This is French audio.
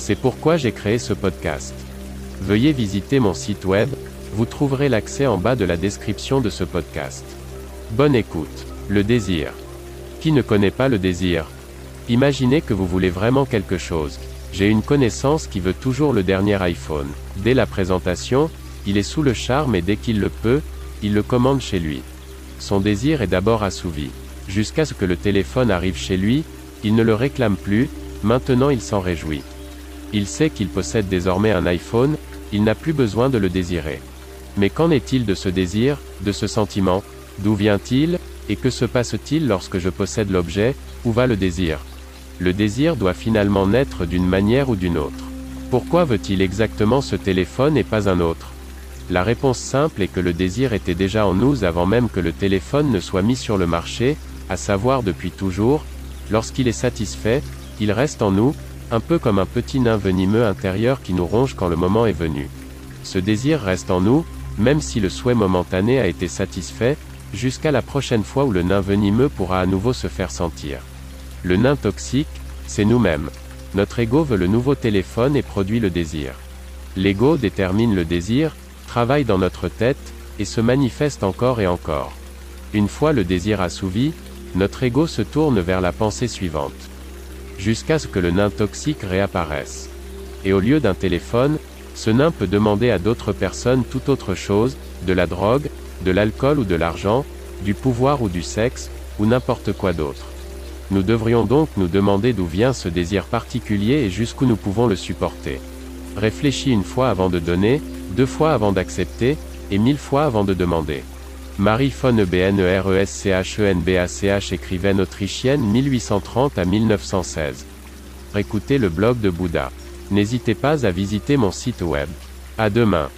C'est pourquoi j'ai créé ce podcast. Veuillez visiter mon site web, vous trouverez l'accès en bas de la description de ce podcast. Bonne écoute. Le désir. Qui ne connaît pas le désir? Imaginez que vous voulez vraiment quelque chose. J'ai une connaissance qui veut toujours le dernier iPhone. Dès la présentation, il est sous le charme et dès qu'il le peut, il le commande chez lui. Son désir est d'abord assouvi. Jusqu'à ce que le téléphone arrive chez lui, il ne le réclame plus, maintenant il s'en réjouit. Il sait qu'il possède désormais un iPhone, il n'a plus besoin de le désirer. Mais qu'en est-il de ce désir, de ce sentiment? D'où vient-il? Et que se passe-t-il lorsque je possède l'objet? Où va le désir? Le désir doit finalement naître d'une manière ou d'une autre. Pourquoi veut-il exactement ce téléphone et pas un autre? La réponse simple est que le désir était déjà en nous avant même que le téléphone ne soit mis sur le marché, à savoir depuis toujours, lorsqu'il est satisfait, il reste en nous, un peu comme un petit nain venimeux intérieur qui nous ronge quand le moment est venu. Ce désir reste en nous, même si le souhait momentané a été satisfait, jusqu'à la prochaine fois où le nain venimeux pourra à nouveau se faire sentir. Le nain toxique, c'est nous-mêmes. Notre ego veut le nouveau téléphone et produit le désir. L'ego détermine le désir, travaille dans notre tête, et se manifeste encore et encore. Une fois le désir assouvi, notre ego se tourne vers la pensée suivante. Jusqu'à ce que le nain toxique réapparaisse. Et au lieu d'un téléphone, ce nain peut demander à d'autres personnes tout autre chose, de la drogue, de l'alcool ou de l'argent, du pouvoir ou du sexe, ou n'importe quoi d'autre. Nous devrions donc nous demander d'où vient ce désir particulier et jusqu'où nous pouvons le supporter. Réfléchis une fois avant de donner, deux fois avant d'accepter, et mille fois avant de demander. Marie von Ebnereschenbach écrivaine autrichienne 1830 à 1916. Écoutez le blog de Bouddha. N'hésitez pas à visiter mon site web. À demain.